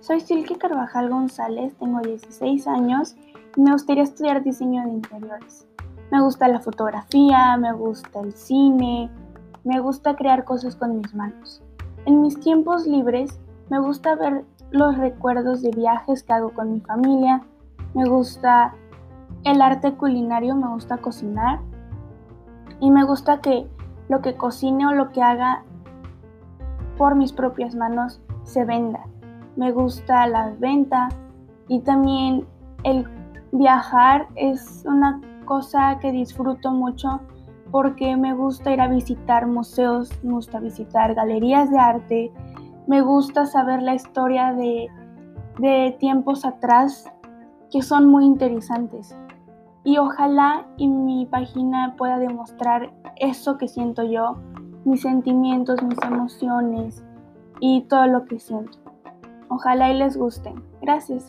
Soy Silke Carvajal González, tengo 16 años y me gustaría estudiar diseño de interiores. Me gusta la fotografía, me gusta el cine, me gusta crear cosas con mis manos. En mis tiempos libres me gusta ver los recuerdos de viajes que hago con mi familia, me gusta el arte culinario, me gusta cocinar y me gusta que lo que cocine o lo que haga por mis propias manos se venda. Me gusta la venta y también el viajar es una cosa que disfruto mucho porque me gusta ir a visitar museos, me gusta visitar galerías de arte, me gusta saber la historia de, de tiempos atrás que son muy interesantes. Y ojalá y mi página pueda demostrar eso que siento yo, mis sentimientos, mis emociones y todo lo que siento. Ojalá y les gusten. Gracias.